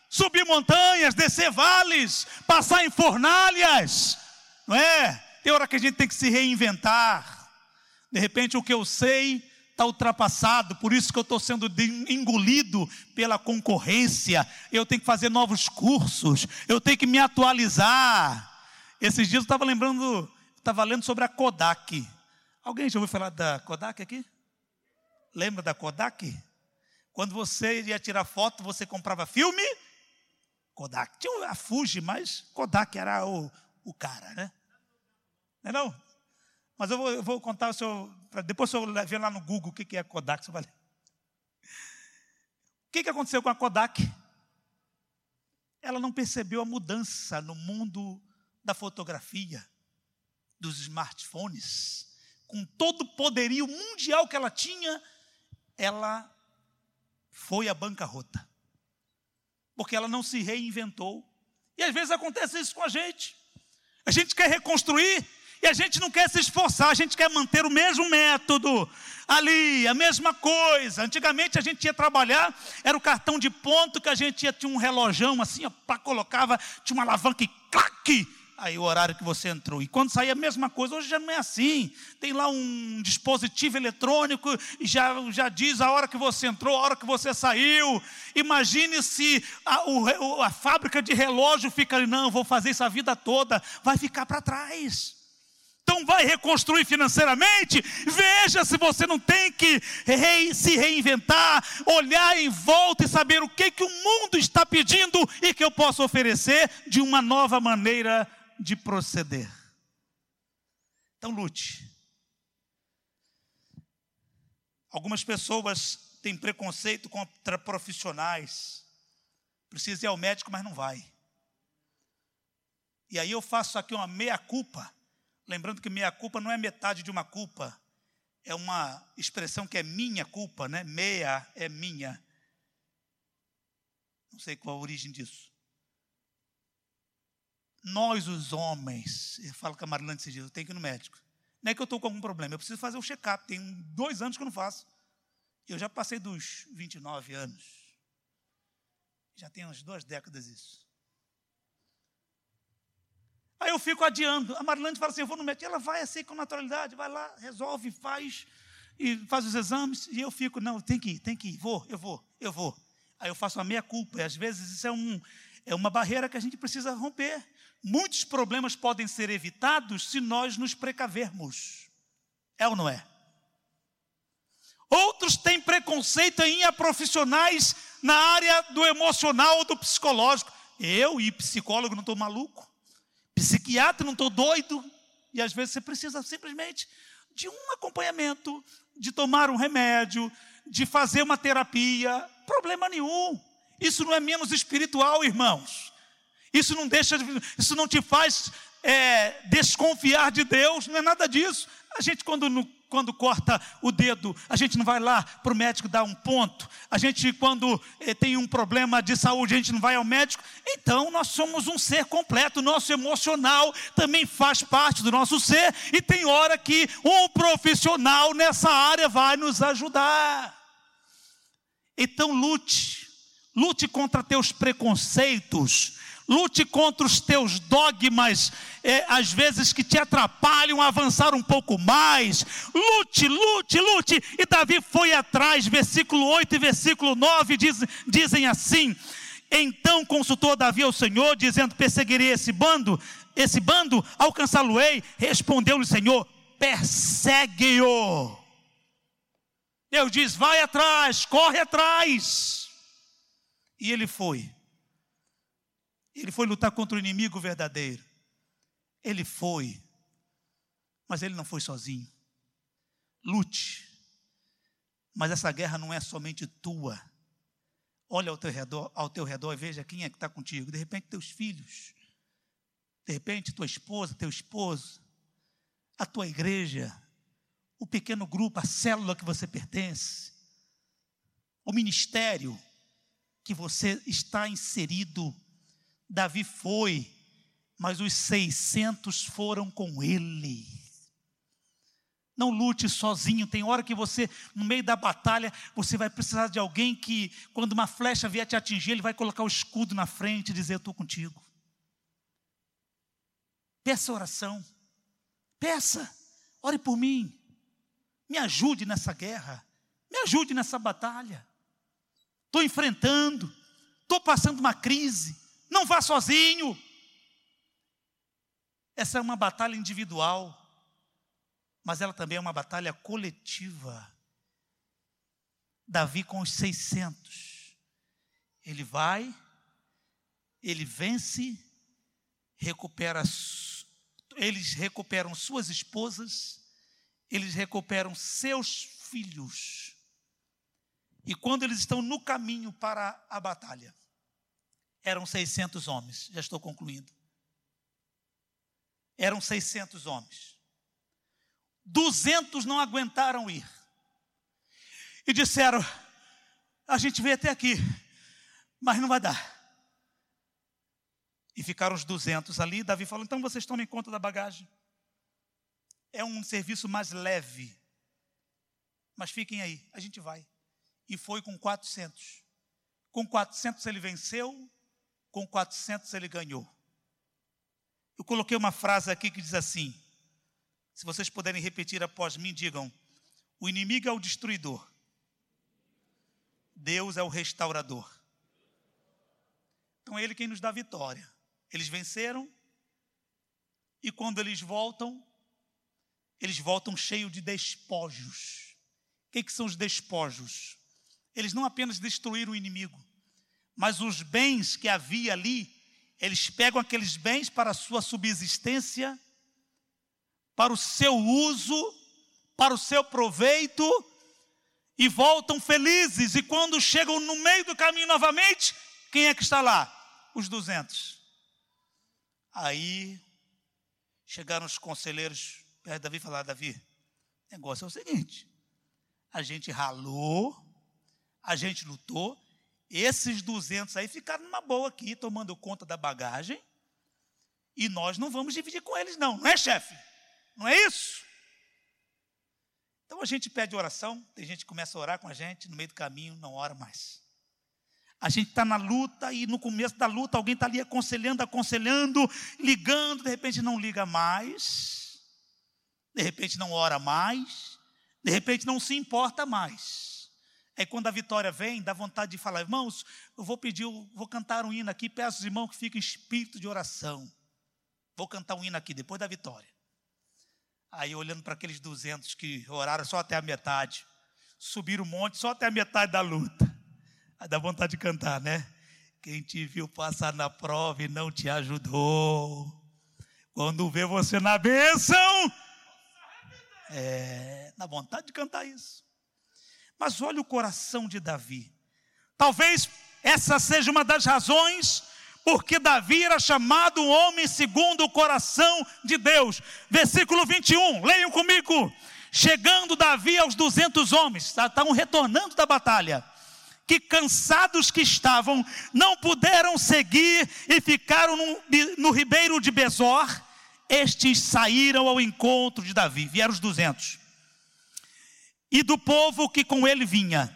subir montanhas, descer vales, passar em fornalhas, não é? Tem hora que a gente tem que se reinventar. De repente, o que eu sei está ultrapassado, por isso que eu estou sendo engolido pela concorrência. Eu tenho que fazer novos cursos, eu tenho que me atualizar. Esses dias eu estava lembrando, estava lendo sobre a Kodak. Alguém já ouviu falar da Kodak aqui? Lembra da Kodak? Quando você ia tirar foto, você comprava filme? Kodak. Tinha a Fuji, mas Kodak era o, o cara, né? Não é não? Mas eu vou, eu vou contar o seu. Depois senhor ver lá no Google o que é Kodak. Você vai ler. O que aconteceu com a Kodak? Ela não percebeu a mudança no mundo da fotografia, dos smartphones, com todo o poderio mundial que ela tinha, ela foi à bancarrota. Porque ela não se reinventou. E às vezes acontece isso com a gente. A gente quer reconstruir e a gente não quer se esforçar, a gente quer manter o mesmo método ali, a mesma coisa. Antigamente a gente ia trabalhar, era o cartão de ponto que a gente ia, tinha um relojão assim, pá, colocava, tinha uma alavanca e claque, aí o horário que você entrou. E quando saía a mesma coisa, hoje já não é assim. Tem lá um dispositivo eletrônico e já, já diz a hora que você entrou, a hora que você saiu. Imagine se a, o, a fábrica de relógio fica ali, não, vou fazer isso a vida toda, vai ficar para trás. Então vai reconstruir financeiramente, veja se você não tem que se reinventar, olhar em volta e saber o que, que o mundo está pedindo e que eu posso oferecer de uma nova maneira de proceder. Então lute. Algumas pessoas têm preconceito contra profissionais. Precisa ir ao médico, mas não vai. E aí eu faço aqui uma meia-culpa. Lembrando que meia-culpa não é metade de uma culpa. É uma expressão que é minha culpa, né? Meia é minha. Não sei qual a origem disso nós os homens, eu falo com a Marilane esses dias, eu tenho que ir no médico. Não é que eu estou com algum problema, eu preciso fazer o um check-up. Tem dois anos que eu não faço. Eu já passei dos 29 anos. Já tem umas duas décadas isso. Aí eu fico adiando. A Marilane fala assim: eu vou no médico. Ela vai assim com naturalidade, vai lá, resolve, faz, e faz os exames. E eu fico: não, tem que ir, tem que ir, vou, eu vou, eu vou. Aí eu faço a meia culpa. E às vezes isso é, um, é uma barreira que a gente precisa romper. Muitos problemas podem ser evitados se nós nos precavermos. É ou não é? Outros têm preconceito em ir a profissionais na área do emocional ou do psicológico. Eu e psicólogo não estou maluco, psiquiatra não estou doido. E às vezes você precisa simplesmente de um acompanhamento, de tomar um remédio, de fazer uma terapia. Problema nenhum. Isso não é menos espiritual, irmãos. Isso não deixa, isso não te faz é, desconfiar de Deus, não é nada disso. A gente, quando, quando corta o dedo, a gente não vai lá para o médico dar um ponto. A gente, quando é, tem um problema de saúde, a gente não vai ao médico. Então, nós somos um ser completo. Nosso emocional também faz parte do nosso ser. E tem hora que um profissional nessa área vai nos ajudar. Então, lute. Lute contra teus preconceitos lute contra os teus dogmas, é, às vezes que te atrapalham a avançar um pouco mais. Lute, lute, lute. E Davi foi atrás, versículo 8 e versículo 9 diz, dizem assim: Então consultou Davi ao Senhor, dizendo: Perseguirei esse bando, esse bando, alcançá-lo-ei. Respondeu-lhe o Senhor: Persegue-o. Deus diz: Vai atrás, corre atrás. E ele foi. Ele foi lutar contra o inimigo verdadeiro. Ele foi. Mas ele não foi sozinho. Lute. Mas essa guerra não é somente tua. Olha ao teu redor, ao teu redor e veja quem é que está contigo. De repente, teus filhos. De repente, tua esposa, teu esposo. A tua igreja. O pequeno grupo, a célula que você pertence. O ministério que você está inserido. Davi foi, mas os 600 foram com ele. Não lute sozinho. Tem hora que você, no meio da batalha, você vai precisar de alguém que, quando uma flecha vier te atingir, ele vai colocar o escudo na frente e dizer: Eu estou contigo. Peça oração. Peça. Ore por mim. Me ajude nessa guerra. Me ajude nessa batalha. Estou enfrentando. Estou passando uma crise. Não vá sozinho. Essa é uma batalha individual mas ela também é uma batalha coletiva. Davi com os 600, ele vai, ele vence, recupera, eles recuperam suas esposas, eles recuperam seus filhos. E quando eles estão no caminho para a batalha, eram 600 homens, já estou concluindo. Eram 600 homens. Duzentos não aguentaram ir. E disseram: A gente veio até aqui, mas não vai dar. E ficaram os duzentos ali. Davi falou: Então vocês tomem conta da bagagem. É um serviço mais leve. Mas fiquem aí, a gente vai. E foi com 400. Com 400 ele venceu, com 400 ele ganhou. Eu coloquei uma frase aqui que diz assim: se vocês puderem repetir após mim, digam: o inimigo é o destruidor, Deus é o restaurador. Então é Ele quem nos dá vitória. Eles venceram, e quando eles voltam, eles voltam cheios de despojos. O que, que são os despojos? Eles não apenas destruíram o inimigo, mas os bens que havia ali, eles pegam aqueles bens para a sua subsistência para o seu uso, para o seu proveito, e voltam felizes. E quando chegam no meio do caminho novamente, quem é que está lá? Os duzentos. Aí chegaram os conselheiros perto de Davi e falaram: Davi, o negócio é o seguinte: a gente ralou, a gente lutou, esses duzentos aí ficaram numa boa aqui, tomando conta da bagagem, e nós não vamos dividir com eles, não, não é, chefe? Não é isso? Então a gente pede oração, tem gente que começa a orar com a gente, no meio do caminho não ora mais. A gente está na luta e no começo da luta alguém está ali aconselhando, aconselhando, ligando, de repente não liga mais, de repente não ora mais, de repente não se importa mais. Aí quando a vitória vem, dá vontade de falar, irmãos, eu vou pedir, vou cantar um hino aqui, peço aos irmãos que fiquem em espírito de oração. Vou cantar um hino aqui depois da vitória. Aí olhando para aqueles 200 que oraram só até a metade, subiram o monte só até a metade da luta. Aí dá vontade de cantar, né? Quem te viu passar na prova e não te ajudou. Quando vê você na bênção, é, dá vontade de cantar isso. Mas olha o coração de Davi. Talvez essa seja uma das razões porque Davi era chamado homem segundo o coração de Deus. Versículo 21, leiam comigo. Chegando Davi aos 200 homens, tá, estavam retornando da batalha, que cansados que estavam, não puderam seguir e ficaram no, no ribeiro de Besor. Estes saíram ao encontro de Davi, vieram os 200. E do povo que com ele vinha,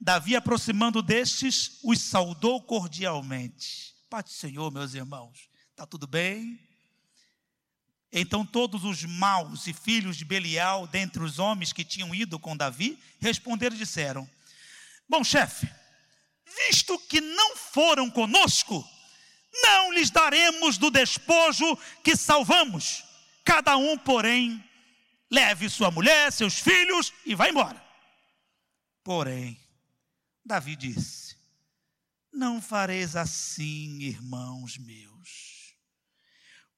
Davi, aproximando destes, os saudou cordialmente Paz do Senhor, meus irmãos. Está tudo bem? Então todos os maus e filhos de Belial, dentre os homens que tinham ido com Davi, responderam e disseram: Bom chefe, visto que não foram conosco, não lhes daremos do despojo que salvamos. Cada um, porém, leve sua mulher, seus filhos e vá embora. Porém, Davi disse: não fareis assim, irmãos meus.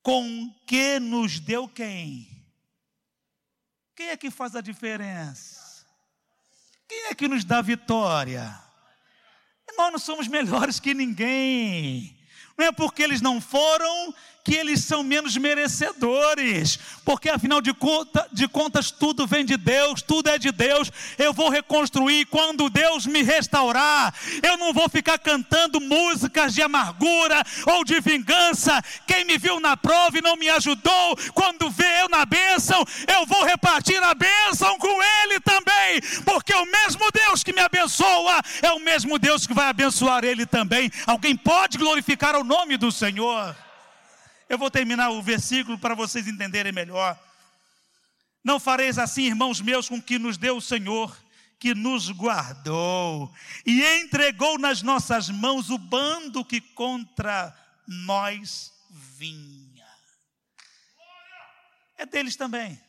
Com que nos deu quem? Quem é que faz a diferença? Quem é que nos dá vitória? Nós não somos melhores que ninguém. Não é porque eles não foram que eles são menos merecedores, porque afinal de, conta, de contas tudo vem de Deus, tudo é de Deus. Eu vou reconstruir quando Deus me restaurar. Eu não vou ficar cantando músicas de amargura ou de vingança. Quem me viu na prova e não me ajudou, quando vê eu na bênção, eu vou repartir a bênção com ele também, porque o mesmo Deus que me abençoa é o mesmo Deus que vai abençoar ele também. Alguém pode glorificar o nome do Senhor? Eu vou terminar o versículo para vocês entenderem melhor. Não fareis assim, irmãos meus, com que nos deu o Senhor, que nos guardou e entregou nas nossas mãos o bando que contra nós vinha. É deles também.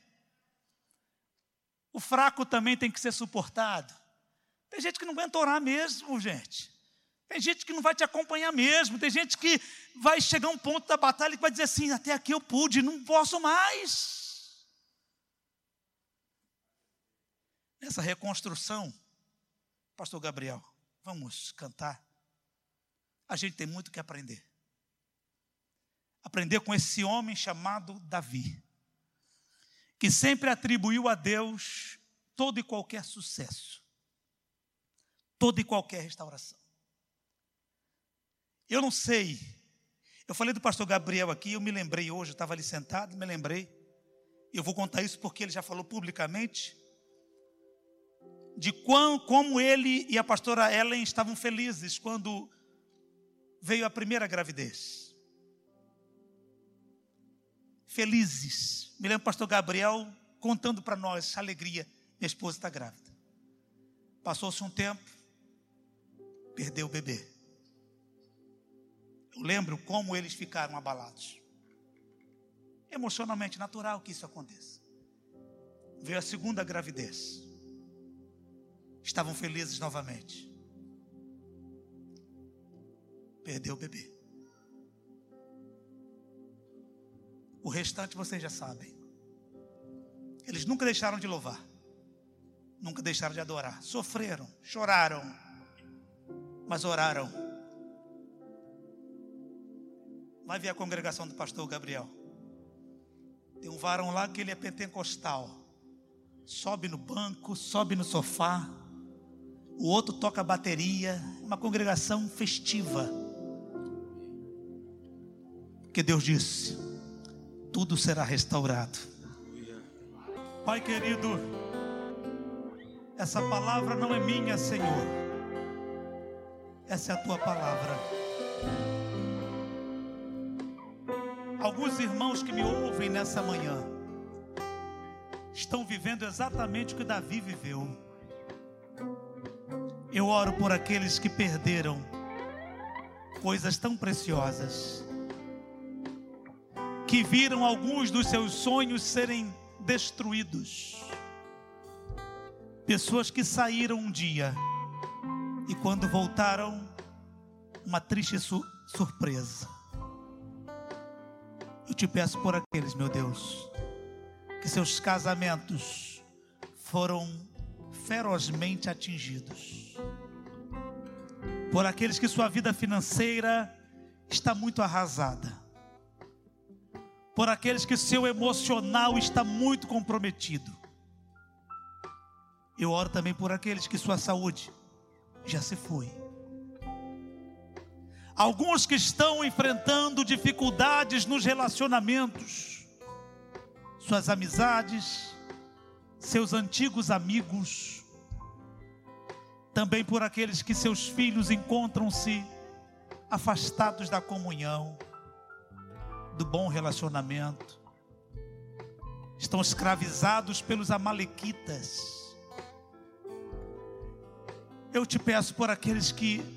O fraco também tem que ser suportado. Tem gente que não aguenta orar mesmo, gente. Tem gente que não vai te acompanhar mesmo. Tem gente que vai chegar um ponto da batalha que vai dizer assim: até aqui eu pude, não posso mais. Nessa reconstrução, Pastor Gabriel, vamos cantar. A gente tem muito que aprender. Aprender com esse homem chamado Davi, que sempre atribuiu a Deus todo e qualquer sucesso, toda e qualquer restauração. Eu não sei. Eu falei do pastor Gabriel aqui, eu me lembrei hoje, eu estava ali sentado, me lembrei. Eu vou contar isso porque ele já falou publicamente de quão, como ele e a pastora Ellen estavam felizes quando veio a primeira gravidez. Felizes. Me lembro do pastor Gabriel contando para nós essa alegria. Minha esposa está grávida. Passou-se um tempo, perdeu o bebê. Eu lembro como eles ficaram abalados. Emocionalmente natural que isso aconteça. Veio a segunda gravidez. Estavam felizes novamente. Perdeu o bebê. O restante vocês já sabem. Eles nunca deixaram de louvar. Nunca deixaram de adorar. Sofreram, choraram, mas oraram Vai ver a congregação do pastor Gabriel. Tem um varão lá que ele é pentecostal. Sobe no banco, sobe no sofá. O outro toca bateria. Uma congregação festiva. Porque Deus disse: tudo será restaurado. Pai querido, essa palavra não é minha, Senhor. Essa é a tua palavra. Alguns irmãos que me ouvem nessa manhã estão vivendo exatamente o que Davi viveu. Eu oro por aqueles que perderam coisas tão preciosas, que viram alguns dos seus sonhos serem destruídos. Pessoas que saíram um dia e quando voltaram, uma triste su surpresa. Eu te peço por aqueles, meu Deus, que seus casamentos foram ferozmente atingidos. Por aqueles que sua vida financeira está muito arrasada. Por aqueles que seu emocional está muito comprometido. Eu oro também por aqueles que sua saúde já se foi Alguns que estão enfrentando dificuldades nos relacionamentos, suas amizades, seus antigos amigos, também por aqueles que seus filhos encontram-se afastados da comunhão, do bom relacionamento, estão escravizados pelos amalequitas. Eu te peço por aqueles que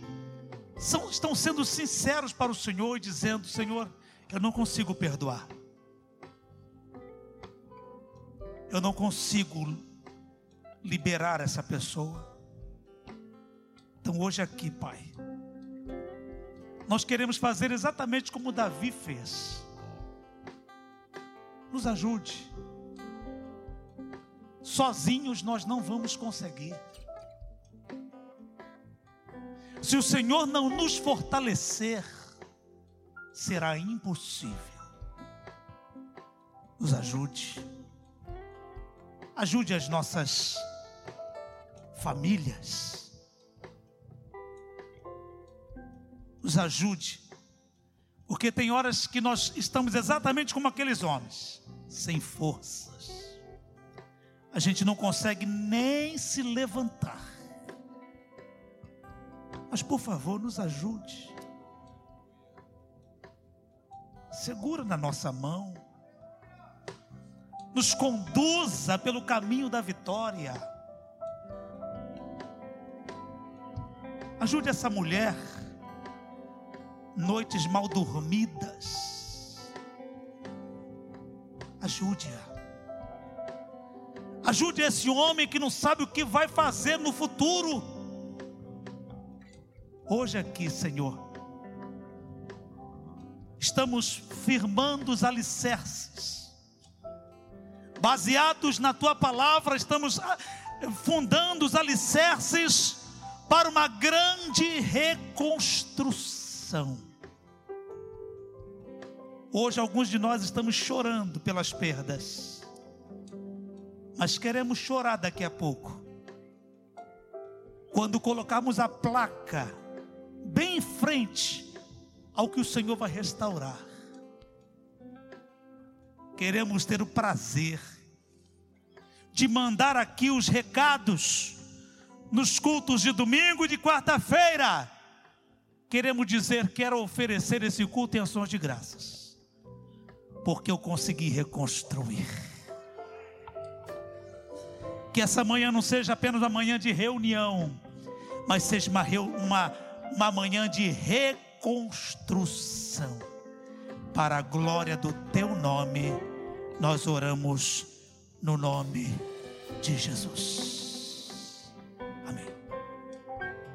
são, estão sendo sinceros para o Senhor e dizendo: Senhor, eu não consigo perdoar. Eu não consigo liberar essa pessoa. Então hoje aqui, Pai, nós queremos fazer exatamente como Davi fez. Nos ajude. Sozinhos nós não vamos conseguir. Se o Senhor não nos fortalecer, será impossível. Nos ajude. Ajude as nossas famílias. Nos ajude. Porque tem horas que nós estamos exatamente como aqueles homens, sem forças. A gente não consegue nem se levantar. Mas por favor, nos ajude. Segura na nossa mão. Nos conduza pelo caminho da vitória. Ajude essa mulher. Noites mal dormidas. Ajude-a. Ajude esse homem que não sabe o que vai fazer no futuro. Hoje aqui, Senhor, estamos firmando os alicerces, baseados na tua palavra, estamos ah, fundando os alicerces para uma grande reconstrução. Hoje, alguns de nós estamos chorando pelas perdas, mas queremos chorar daqui a pouco, quando colocarmos a placa bem em frente ao que o Senhor vai restaurar. Queremos ter o prazer de mandar aqui os recados nos cultos de domingo e de quarta-feira. Queremos dizer, quero oferecer esse culto em ações de graças, porque eu consegui reconstruir. Que essa manhã não seja apenas uma manhã de reunião, mas seja uma, uma uma manhã de reconstrução. Para a glória do teu nome, nós oramos no nome de Jesus.